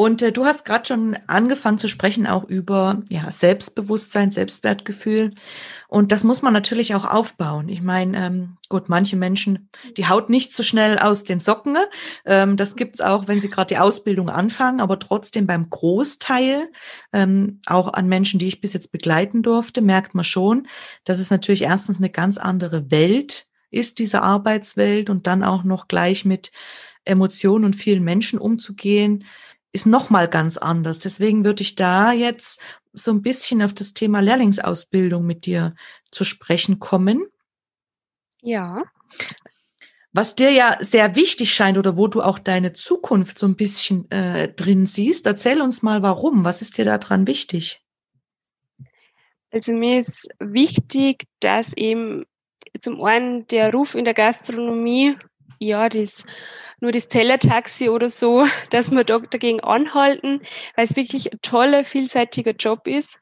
Und äh, du hast gerade schon angefangen zu sprechen auch über ja, Selbstbewusstsein, Selbstwertgefühl. Und das muss man natürlich auch aufbauen. Ich meine, ähm, gut, manche Menschen, die haut nicht so schnell aus den Socken. Ähm, das gibt's auch, wenn sie gerade die Ausbildung anfangen, aber trotzdem beim Großteil, ähm, auch an Menschen, die ich bis jetzt begleiten durfte, merkt man schon, dass es natürlich erstens eine ganz andere Welt ist, diese Arbeitswelt, und dann auch noch gleich mit Emotionen und vielen Menschen umzugehen ist noch mal ganz anders. Deswegen würde ich da jetzt so ein bisschen auf das Thema Lehrlingsausbildung mit dir zu sprechen kommen. Ja. Was dir ja sehr wichtig scheint oder wo du auch deine Zukunft so ein bisschen äh, drin siehst, erzähl uns mal warum. Was ist dir daran wichtig? Also mir ist wichtig, dass eben zum einen der Ruf in der Gastronomie, ja, das nur das Tellertaxi oder so, dass wir da dagegen anhalten, weil es wirklich ein toller, vielseitiger Job ist,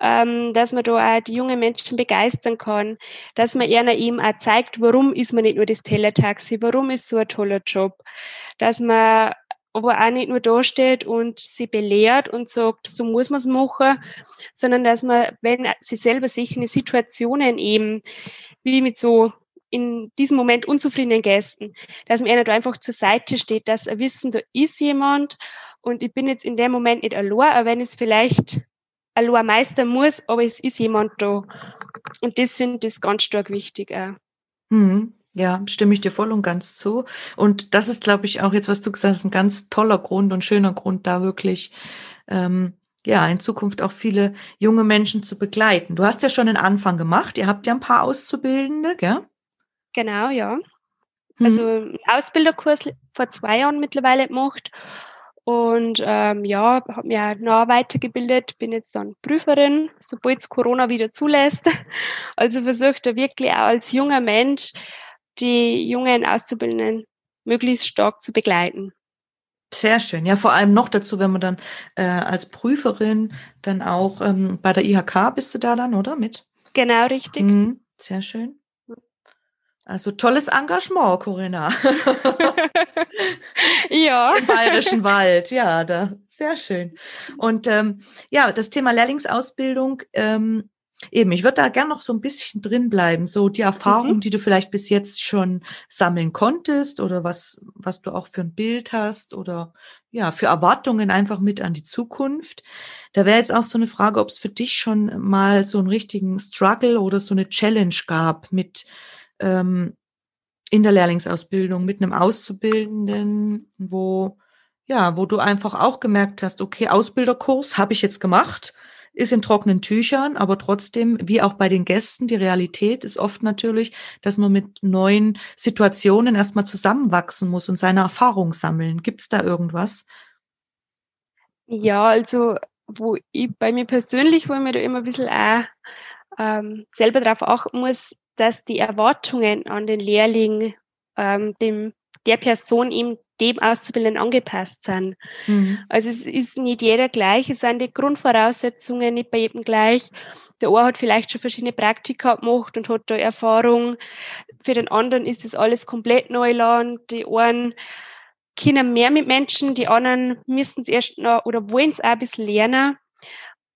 ähm, dass man da auch die jungen Menschen begeistern kann, dass man ihnen eben auch zeigt, warum ist man nicht nur das Tellertaxi, warum ist so ein toller Job, dass man aber auch nicht nur da steht und sie belehrt und sagt, so muss man es machen, sondern dass man, wenn sie selber sich in Situationen eben wie mit so in diesem Moment unzufriedenen Gästen, dass man ihnen da einfach zur Seite steht, dass er wissen, da ist jemand und ich bin jetzt in dem Moment nicht allein, aber wenn es vielleicht allein meistern muss, aber es ist jemand da. Und das finde ich ganz stark wichtig auch. Hm. Ja, stimme ich dir voll und ganz zu. Und das ist, glaube ich, auch jetzt, was du gesagt hast, ein ganz toller Grund und schöner Grund, da wirklich ähm, ja, in Zukunft auch viele junge Menschen zu begleiten. Du hast ja schon den Anfang gemacht. Ihr habt ja ein paar Auszubildende, gell? Genau, ja. Also mhm. Also Ausbilderkurs vor zwei Jahren mittlerweile gemacht und ähm, ja, habe mich auch noch weitergebildet, bin jetzt dann Prüferin, sobald es Corona wieder zulässt. Also versuche da wirklich auch als junger Mensch die jungen Auszubildenden möglichst stark zu begleiten. Sehr schön. Ja, vor allem noch dazu, wenn man dann äh, als Prüferin dann auch ähm, bei der IHK bist du da dann, oder? Mit? Genau, richtig. Mhm, sehr schön. Also tolles Engagement, Corinna. ja. Im Bayerischen Wald, ja, da sehr schön. Und ähm, ja, das Thema Lehrlingsausbildung, ähm, eben, ich würde da gern noch so ein bisschen drin bleiben. So die Erfahrungen, mhm. die du vielleicht bis jetzt schon sammeln konntest oder was, was du auch für ein Bild hast oder ja, für Erwartungen einfach mit an die Zukunft. Da wäre jetzt auch so eine Frage, ob es für dich schon mal so einen richtigen Struggle oder so eine Challenge gab mit ähm, in der Lehrlingsausbildung mit einem Auszubildenden, wo ja, wo du einfach auch gemerkt hast, okay, Ausbilderkurs habe ich jetzt gemacht, ist in trockenen Tüchern, aber trotzdem, wie auch bei den Gästen, die Realität ist oft natürlich, dass man mit neuen Situationen erstmal zusammenwachsen muss und seine Erfahrung sammeln. Gibt es da irgendwas? Ja, also wo ich bei mir persönlich, wo ich mir da immer ein bisschen auch ähm, selber drauf achten muss, dass die Erwartungen an den Lehrling ähm, dem, der Person ihm dem Auszubildenden angepasst sind. Mhm. Also es ist nicht jeder gleich, es sind die Grundvoraussetzungen nicht bei jedem gleich. Der eine hat vielleicht schon verschiedene Praktika gemacht und hat da Erfahrung. Für den anderen ist das alles komplett Neuland. Die einen können mehr mit Menschen, die anderen müssen es erst noch oder wollen es auch ein bisschen lernen.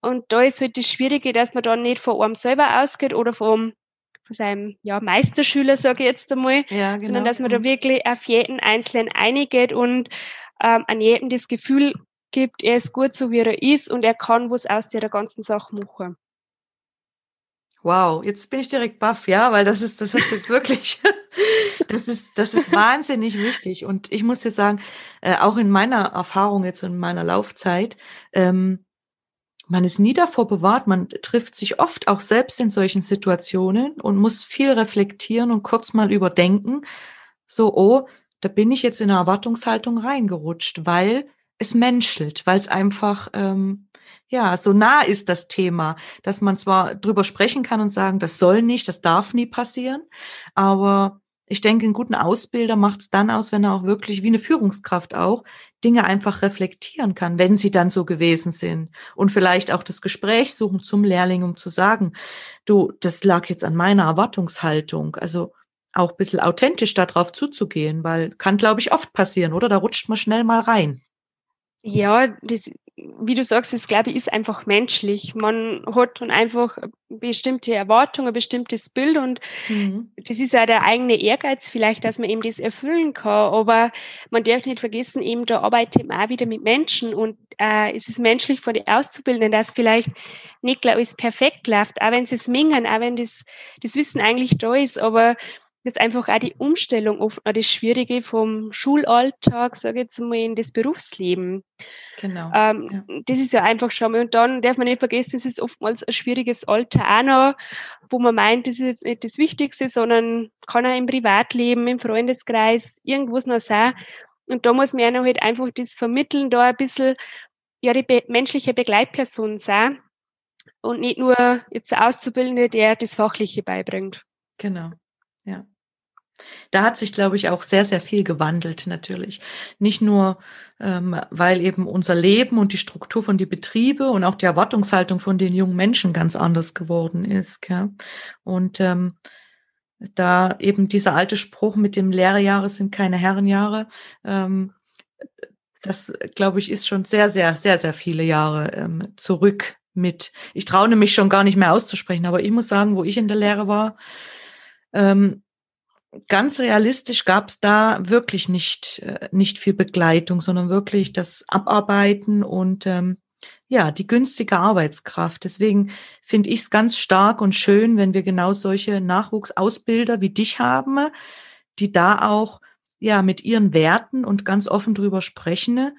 Und da ist halt das Schwierige, dass man dann nicht von einem selber ausgeht oder vom von seinem ja, Meisterschüler, sage ich jetzt einmal, ja, genau. sondern dass man da mhm. wirklich auf jeden Einzelnen eingeht und ähm, an jedem das Gefühl gibt, er ist gut so, wie er ist und er kann was aus der ganzen Sache machen. Wow, jetzt bin ich direkt baff, ja, weil das ist, das ist jetzt wirklich, das ist, das ist wahnsinnig wichtig. Und ich muss dir sagen, äh, auch in meiner Erfahrung jetzt und in meiner Laufzeit, ähm, man ist nie davor bewahrt, man trifft sich oft auch selbst in solchen Situationen und muss viel reflektieren und kurz mal überdenken, so, oh, da bin ich jetzt in eine Erwartungshaltung reingerutscht, weil es menschelt, weil es einfach ähm, ja so nah ist das Thema, dass man zwar drüber sprechen kann und sagen, das soll nicht, das darf nie passieren, aber ich denke, einen guten Ausbilder macht es dann aus, wenn er auch wirklich wie eine Führungskraft auch Dinge einfach reflektieren kann, wenn sie dann so gewesen sind und vielleicht auch das Gespräch suchen zum Lehrling, um zu sagen, du, das lag jetzt an meiner Erwartungshaltung. Also auch ein bisschen authentisch darauf zuzugehen, weil kann, glaube ich, oft passieren, oder? Da rutscht man schnell mal rein. Ja, das, wie du sagst, das glaube ich ist einfach menschlich. Man hat dann einfach bestimmte Erwartungen, ein bestimmtes Bild und mhm. das ist ja der eigene Ehrgeiz vielleicht, dass man eben das erfüllen kann. Aber man darf nicht vergessen, eben da arbeitet man auch wieder mit Menschen und äh, es ist menschlich von den Auszubildenden, dass vielleicht nicht gleich alles perfekt läuft, auch wenn sie es mengen, auch wenn das, das Wissen eigentlich da ist, aber jetzt einfach auch die Umstellung oft das Schwierige vom Schulalltag, sage ich jetzt mal, in das Berufsleben. Genau. Ähm, ja. Das ist ja einfach schon mal. Und dann darf man nicht vergessen, es ist oftmals ein schwieriges Alter auch noch, wo man meint, das ist jetzt nicht das Wichtigste, sondern kann auch im Privatleben, im Freundeskreis, irgendwas noch sein. Und da muss man ja noch halt einfach das vermitteln, da ein bisschen ja die be menschliche Begleitperson sein und nicht nur jetzt der Auszubildende, der das Fachliche beibringt. Genau. Da hat sich, glaube ich, auch sehr, sehr viel gewandelt, natürlich. Nicht nur, ähm, weil eben unser Leben und die Struktur von die Betriebe und auch die Erwartungshaltung von den jungen Menschen ganz anders geworden ist. Gell? Und ähm, da eben dieser alte Spruch mit dem Lehrjahre sind keine Herrenjahre, ähm, das, glaube ich, ist schon sehr, sehr, sehr, sehr viele Jahre ähm, zurück mit. Ich traue mich schon gar nicht mehr auszusprechen, aber ich muss sagen, wo ich in der Lehre war, ähm, ganz realistisch gab es da wirklich nicht, äh, nicht viel Begleitung, sondern wirklich das Abarbeiten und ähm, ja, die günstige Arbeitskraft. Deswegen finde ich es ganz stark und schön, wenn wir genau solche Nachwuchsausbilder wie dich haben, die da auch ja mit ihren Werten und ganz offen drüber sprechen,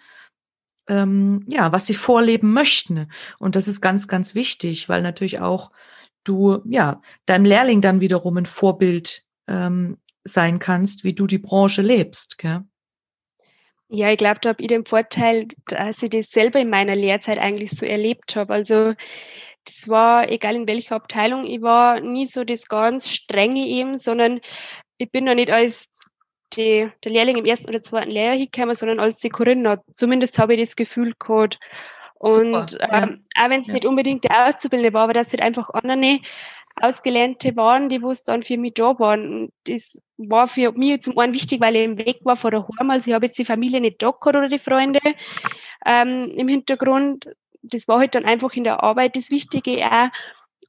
ähm, ja, was sie vorleben möchten. Und das ist ganz, ganz wichtig, weil natürlich auch du ja deinem Lehrling dann wiederum ein Vorbild ähm, sein kannst, wie du die Branche lebst. Gell? Ja, ich glaube, da habe ich den Vorteil, dass ich das selber in meiner Lehrzeit eigentlich so erlebt habe. Also das war, egal in welcher Abteilung ich war, nie so das ganz strenge eben, sondern ich bin da nicht als die, der Lehrling im ersten oder zweiten Lehrjahr hingekommen, sondern als die Corinna. Zumindest habe ich das Gefühl gehabt. Und ähm, ja. auch wenn es ja. nicht unbedingt der Auszubildende war, aber dass halt einfach andere Ausgelernte waren, die wo es dann für mich da waren. Das war für mich zum einen wichtig, weil ich im Weg war vor der Heim. Also ich habe jetzt die Familie nicht da gehabt oder die Freunde ähm, im Hintergrund. Das war halt dann einfach in der Arbeit das Wichtige auch,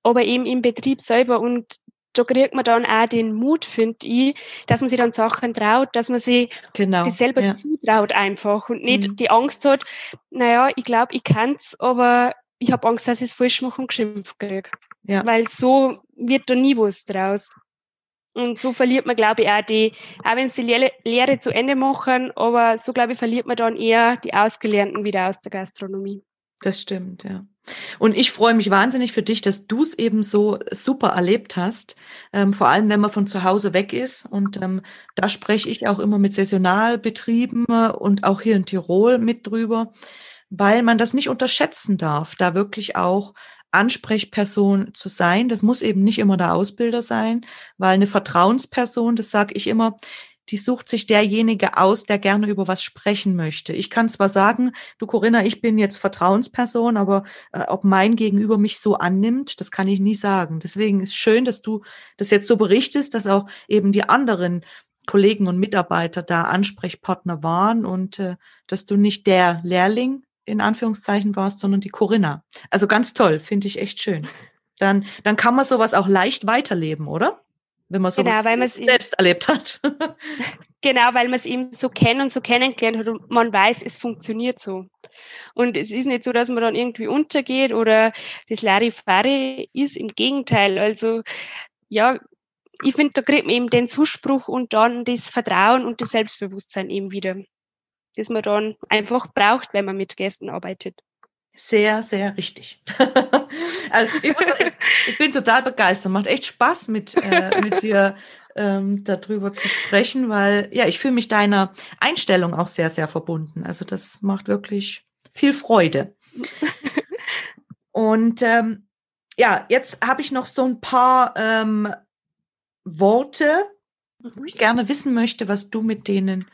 aber eben im Betrieb selber. Und da kriegt man dann auch den Mut, finde ich, dass man sich dann Sachen traut, dass man sich genau, das selber ja. zutraut einfach und nicht mhm. die Angst hat, naja, ich glaube, ich kann es, aber ich habe Angst, dass ich es falsch mache und geschimpft kriege. Ja. Weil so wird da nie was draus. Und so verliert man, glaube ich, auch die, auch wenn sie die Lehre, Lehre zu Ende machen, aber so, glaube ich, verliert man dann eher die Ausgelernten wieder aus der Gastronomie. Das stimmt, ja. Und ich freue mich wahnsinnig für dich, dass du es eben so super erlebt hast, ähm, vor allem wenn man von zu Hause weg ist. Und ähm, da spreche ich auch immer mit Saisonalbetrieben und auch hier in Tirol mit drüber, weil man das nicht unterschätzen darf, da wirklich auch Ansprechperson zu sein. Das muss eben nicht immer der Ausbilder sein, weil eine Vertrauensperson, das sage ich immer, die sucht sich derjenige aus, der gerne über was sprechen möchte. Ich kann zwar sagen, du Corinna, ich bin jetzt Vertrauensperson, aber äh, ob mein Gegenüber mich so annimmt, das kann ich nie sagen. Deswegen ist schön, dass du das jetzt so berichtest, dass auch eben die anderen Kollegen und Mitarbeiter da Ansprechpartner waren und äh, dass du nicht der Lehrling in Anführungszeichen warst, sondern die Corinna. Also ganz toll, finde ich echt schön. Dann, dann kann man sowas auch leicht weiterleben, oder? wenn man so genau, selbst erlebt hat. genau, weil man es eben so kennt und so kennengelernt hat und man weiß, es funktioniert so. Und es ist nicht so, dass man dann irgendwie untergeht oder das Larifari ist, im Gegenteil. Also ja, ich finde, da kriegt man eben den Zuspruch und dann das Vertrauen und das Selbstbewusstsein eben wieder, das man dann einfach braucht, wenn man mit Gästen arbeitet. Sehr, sehr richtig. also ich, muss, ich, ich, bin total begeistert. Macht echt Spaß mit, äh, mit dir ähm, darüber zu sprechen, weil ja, ich fühle mich deiner Einstellung auch sehr, sehr verbunden. Also das macht wirklich viel Freude. Und ähm, ja, jetzt habe ich noch so ein paar ähm, Worte, wo mhm. ich gerne wissen möchte, was du mit denen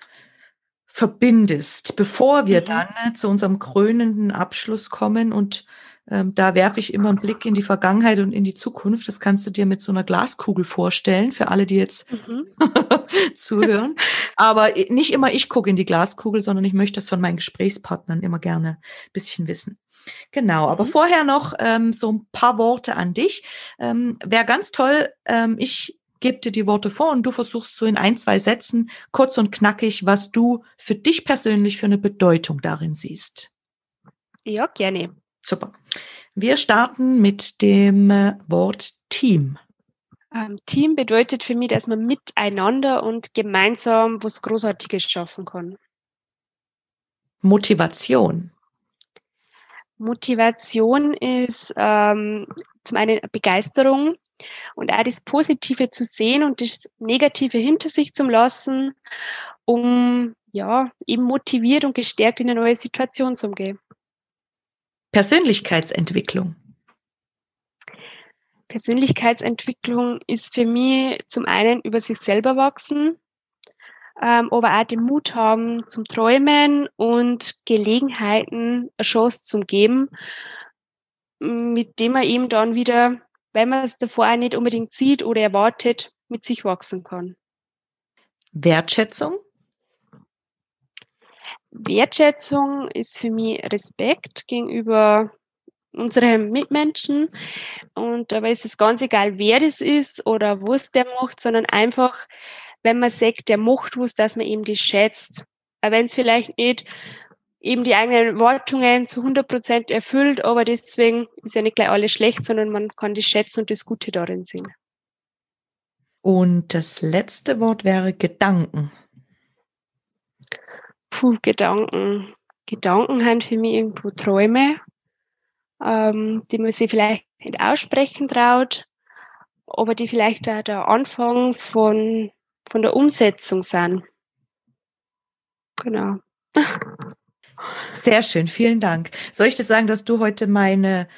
verbindest, bevor wir mhm. dann äh, zu unserem krönenden Abschluss kommen. Und ähm, da werfe ich immer einen Blick in die Vergangenheit und in die Zukunft. Das kannst du dir mit so einer Glaskugel vorstellen, für alle, die jetzt mhm. zuhören. Aber nicht immer ich gucke in die Glaskugel, sondern ich möchte das von meinen Gesprächspartnern immer gerne ein bisschen wissen. Genau, aber mhm. vorher noch ähm, so ein paar Worte an dich. Ähm, Wäre ganz toll, ähm, ich gebe dir die Worte vor und du versuchst so in ein, zwei Sätzen kurz und knackig, was du für dich persönlich für eine Bedeutung darin siehst. Ja, gerne. Super. Wir starten mit dem äh, Wort Team. Ähm, Team bedeutet für mich, dass man miteinander und gemeinsam was Großartiges schaffen kann. Motivation. Motivation ist ähm, zum einen Begeisterung, und auch das Positive zu sehen und das Negative hinter sich zu lassen, um ja eben motiviert und gestärkt in eine neue Situation zu gehen. Persönlichkeitsentwicklung. Persönlichkeitsentwicklung ist für mich zum einen über sich selber wachsen, ähm, aber auch den Mut haben zum Träumen und Gelegenheiten eine Chance zum geben, mit dem man eben dann wieder wenn man es davor auch nicht unbedingt sieht oder erwartet, mit sich wachsen kann. Wertschätzung? Wertschätzung ist für mich Respekt gegenüber unseren Mitmenschen. Und dabei ist es ganz egal, wer das ist oder was der macht, sondern einfach, wenn man sagt, der macht was, dass man eben das schätzt. Aber wenn es vielleicht nicht eben die eigenen Erwartungen zu 100 Prozent erfüllt, aber deswegen ist ja nicht gleich alles schlecht, sondern man kann das schätzen und das Gute darin sehen. Und das letzte Wort wäre Gedanken. Puh, Gedanken. Gedanken haben für mich irgendwo Träume, ähm, die man sich vielleicht nicht aussprechen traut, aber die vielleicht auch der Anfang von, von der Umsetzung sind. Genau. Sehr schön, vielen Dank. Soll ich dir sagen, dass du heute meine,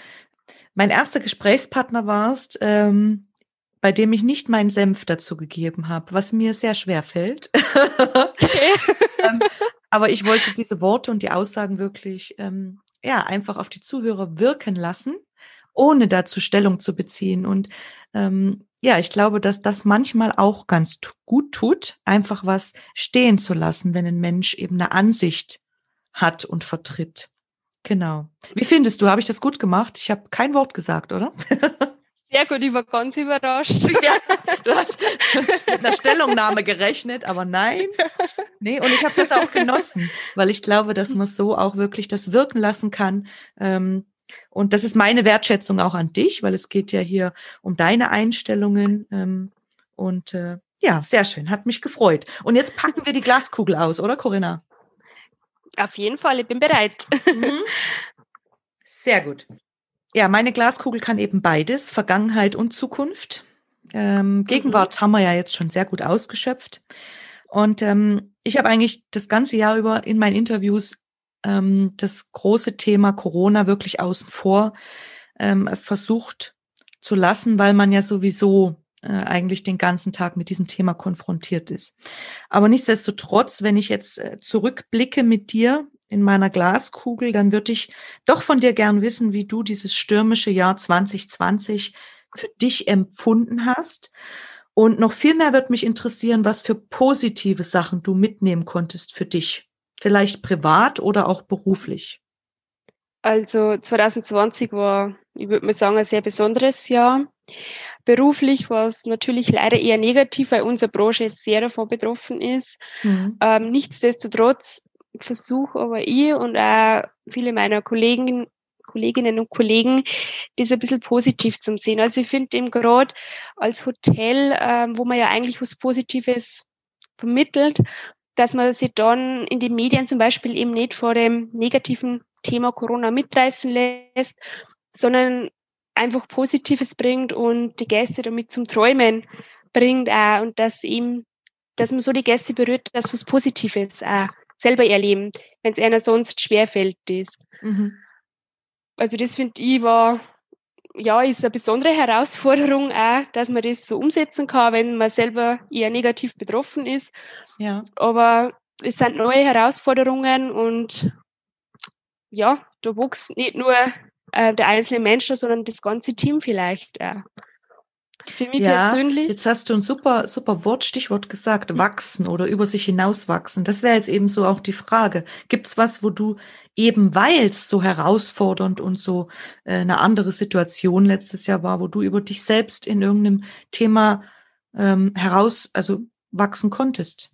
mein erster Gesprächspartner warst, ähm, bei dem ich nicht meinen Senf dazu gegeben habe, was mir sehr schwer fällt. Ähm, aber ich wollte diese Worte und die Aussagen wirklich ähm, ja einfach auf die Zuhörer wirken lassen, ohne dazu Stellung zu beziehen. Und ähm, ja, ich glaube, dass das manchmal auch ganz gut tut, einfach was stehen zu lassen, wenn ein Mensch eben eine Ansicht hat und vertritt. Genau. Wie findest du? Habe ich das gut gemacht? Ich habe kein Wort gesagt, oder? Sehr gut, ich war ganz überrascht. Ja, du hast mit einer Stellungnahme gerechnet, aber nein. Nee, und ich habe das auch genossen, weil ich glaube, dass man so auch wirklich das wirken lassen kann. Ähm, und das ist meine Wertschätzung auch an dich, weil es geht ja hier um deine Einstellungen. Ähm, und äh, ja, sehr schön, hat mich gefreut. Und jetzt packen wir die Glaskugel aus, oder Corinna? Auf jeden Fall, ich bin bereit. Mhm. Sehr gut. Ja, meine Glaskugel kann eben beides, Vergangenheit und Zukunft. Ähm, Gegenwart mhm. haben wir ja jetzt schon sehr gut ausgeschöpft. Und ähm, ich habe eigentlich das ganze Jahr über in meinen Interviews ähm, das große Thema Corona wirklich außen vor ähm, versucht zu lassen, weil man ja sowieso eigentlich den ganzen Tag mit diesem Thema konfrontiert ist. Aber nichtsdestotrotz, wenn ich jetzt äh, zurückblicke mit dir in meiner Glaskugel, dann würde ich doch von dir gern wissen, wie du dieses stürmische Jahr 2020 für dich empfunden hast. Und noch viel mehr wird mich interessieren, was für positive Sachen du mitnehmen konntest für dich. Vielleicht privat oder auch beruflich. Also 2020 war, ich würde mal sagen, ein sehr besonderes Jahr. Beruflich war es natürlich leider eher negativ, weil unsere Branche sehr davon betroffen ist. Mhm. Ähm, nichtsdestotrotz versuche aber ich und auch viele meiner Kollegen, Kolleginnen und Kollegen, das ein bisschen positiv zu sehen. Also ich finde eben gerade als Hotel, ähm, wo man ja eigentlich was Positives vermittelt, dass man sich dann in den Medien zum Beispiel eben nicht vor dem negativen Thema Corona mitreißen lässt, sondern einfach Positives bringt und die Gäste damit zum Träumen bringt auch und dass eben, dass man so die Gäste berührt, dass was Positives auch selber erleben, wenn es einer sonst schwerfällt ist. Mhm. Also das finde ich war ja, ist eine besondere Herausforderung auch, dass man das so umsetzen kann, wenn man selber eher negativ betroffen ist. Ja. Aber es sind neue Herausforderungen und ja, da wächst nicht nur äh, der einzelne Mensch, sondern das ganze Team vielleicht auch. Für mich ja, persönlich. Jetzt hast du ein super, super Wort, Stichwort gesagt, wachsen oder über sich hinauswachsen. Das wäre jetzt eben so auch die Frage. Gibt es was, wo du eben weil es so herausfordernd und so äh, eine andere Situation letztes Jahr war, wo du über dich selbst in irgendeinem Thema ähm, heraus, also wachsen konntest?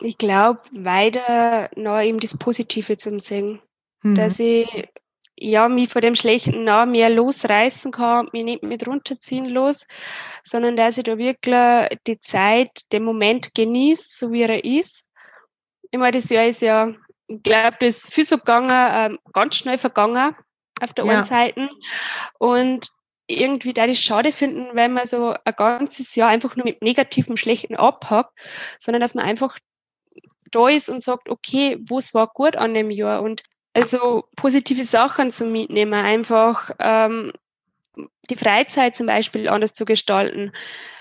Ich glaube, weiter noch eben das Positive zum Singen. Mhm. Dass ich ja, mich von dem Schlechten noch mehr losreißen kann, mich nicht mit runterziehen los, sondern dass ich da wirklich die Zeit, den Moment genieße, so wie er ist. Ich meine, das Jahr ist ja, ich glaube, das ist viel so gegangen, äh, ganz schnell vergangen auf der ja. einen Seite. Und irgendwie da ich schade finden, wenn man so ein ganzes Jahr einfach nur mit negativem, schlechten abhackt, sondern dass man einfach da ist und sagt, okay, was war gut an dem Jahr und also positive Sachen zu mitnehmen, einfach ähm, die Freizeit zum Beispiel anders zu gestalten,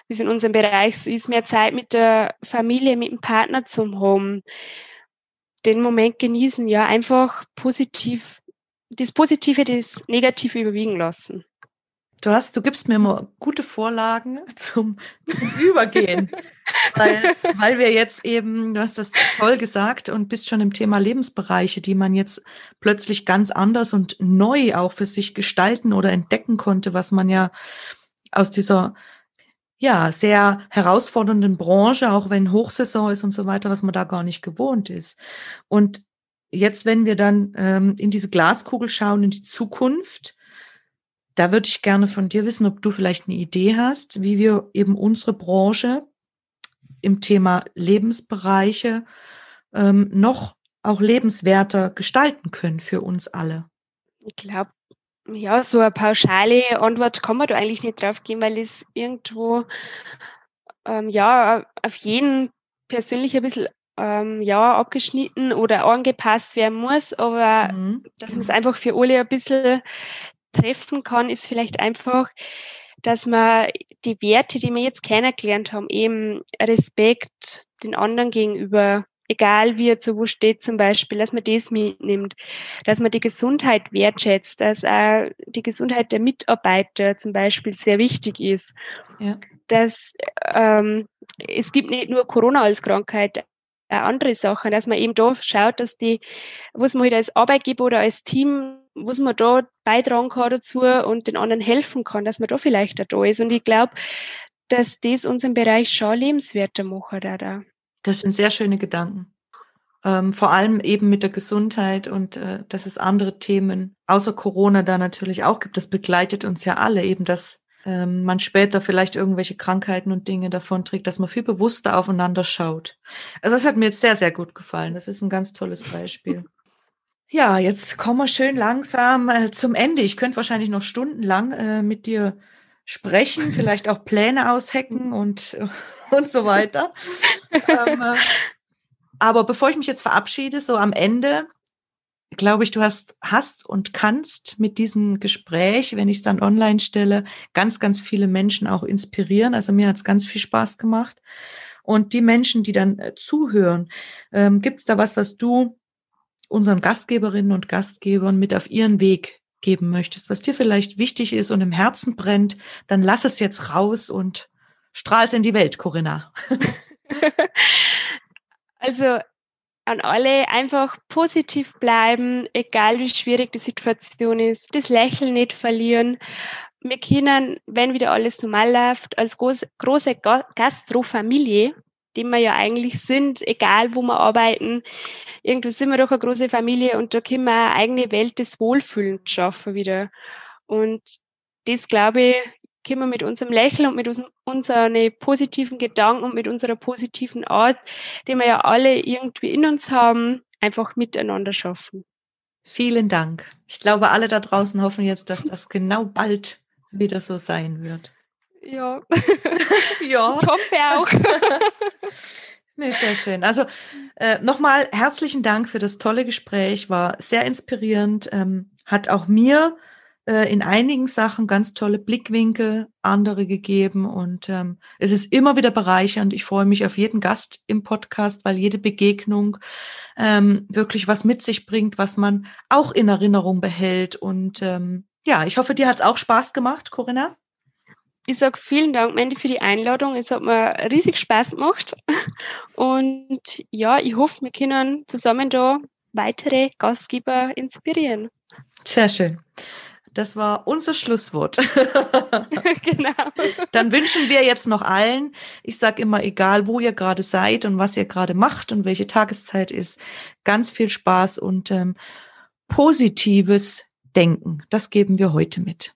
wie es in unserem Bereich so ist, mehr Zeit mit der Familie, mit dem Partner zum haben, den Moment genießen, ja, einfach positiv, das Positive, das Negative überwiegen lassen. Du hast, du gibst mir immer gute Vorlagen zum, zum Übergehen. weil, weil wir jetzt eben, du hast das toll gesagt und bist schon im Thema Lebensbereiche, die man jetzt plötzlich ganz anders und neu auch für sich gestalten oder entdecken konnte, was man ja aus dieser ja, sehr herausfordernden Branche, auch wenn Hochsaison ist und so weiter, was man da gar nicht gewohnt ist. Und jetzt, wenn wir dann ähm, in diese Glaskugel schauen, in die Zukunft, da würde ich gerne von dir wissen, ob du vielleicht eine Idee hast, wie wir eben unsere Branche im Thema Lebensbereiche ähm, noch auch lebenswerter gestalten können für uns alle. Ich glaube, ja, so eine pauschale Antwort kann man da eigentlich nicht drauf geben, weil es irgendwo ähm, ja auf jeden persönlich ein bisschen ähm, ja, abgeschnitten oder angepasst werden muss, aber mhm. dass man es einfach für alle ein bisschen treffen kann, ist vielleicht einfach, dass man die Werte, die wir jetzt kennengelernt haben, eben Respekt den anderen gegenüber, egal wie er zu wo steht zum Beispiel, dass man das mitnimmt, dass man die Gesundheit wertschätzt, dass auch die Gesundheit der Mitarbeiter zum Beispiel sehr wichtig ist. Ja. Dass ähm, es gibt nicht nur Corona als Krankheit, auch andere Sachen, dass man eben da schaut, dass die, was man halt als Arbeitgeber oder als Team was man da beitragen kann dazu und den anderen helfen kann, dass man da vielleicht da ist. Und ich glaube, dass das unseren Bereich schon lebenswerter macht. Da. Das sind sehr schöne Gedanken. Ähm, vor allem eben mit der Gesundheit und äh, dass es andere Themen außer Corona da natürlich auch gibt. Das begleitet uns ja alle, eben dass ähm, man später vielleicht irgendwelche Krankheiten und Dinge davon trägt, dass man viel bewusster aufeinander schaut. Also das hat mir jetzt sehr, sehr gut gefallen. Das ist ein ganz tolles Beispiel. Ja, jetzt kommen wir schön langsam äh, zum Ende. Ich könnte wahrscheinlich noch stundenlang äh, mit dir sprechen, vielleicht auch Pläne aushecken und, und so weiter. ähm, äh, aber bevor ich mich jetzt verabschiede, so am Ende, glaube ich, du hast, hast und kannst mit diesem Gespräch, wenn ich es dann online stelle, ganz, ganz viele Menschen auch inspirieren. Also mir hat es ganz viel Spaß gemacht. Und die Menschen, die dann äh, zuhören, ähm, gibt es da was, was du unseren Gastgeberinnen und Gastgebern mit auf ihren Weg geben möchtest, was dir vielleicht wichtig ist und im Herzen brennt, dann lass es jetzt raus und strahl es in die Welt, Corinna. also an alle einfach positiv bleiben, egal wie schwierig die Situation ist, das Lächeln nicht verlieren. Wir können, wenn wieder alles normal läuft, als große, große Gastrofamilie die wir ja eigentlich sind, egal wo wir arbeiten. Irgendwie sind wir doch eine große Familie und da können wir eine eigene Welt des Wohlfühlens schaffen wieder. Und das, glaube ich, können wir mit unserem Lächeln und mit uns, unseren positiven Gedanken und mit unserer positiven Art, die wir ja alle irgendwie in uns haben, einfach miteinander schaffen. Vielen Dank. Ich glaube, alle da draußen hoffen jetzt, dass das genau bald wieder so sein wird. Ja. ja. Ich hoffe auch. nee, sehr schön. Also äh, nochmal herzlichen Dank für das tolle Gespräch. War sehr inspirierend. Ähm, hat auch mir äh, in einigen Sachen ganz tolle Blickwinkel, andere gegeben. Und ähm, es ist immer wieder bereichernd. Ich freue mich auf jeden Gast im Podcast, weil jede Begegnung ähm, wirklich was mit sich bringt, was man auch in Erinnerung behält. Und ähm, ja, ich hoffe, dir hat es auch Spaß gemacht, Corinna. Ich sage vielen Dank, Mandy, für die Einladung. Es hat mir riesig Spaß gemacht. Und ja, ich hoffe, wir können zusammen da weitere Gastgeber inspirieren. Sehr schön. Das war unser Schlusswort. genau. Dann wünschen wir jetzt noch allen, ich sage immer, egal wo ihr gerade seid und was ihr gerade macht und welche Tageszeit ist, ganz viel Spaß und ähm, positives Denken. Das geben wir heute mit.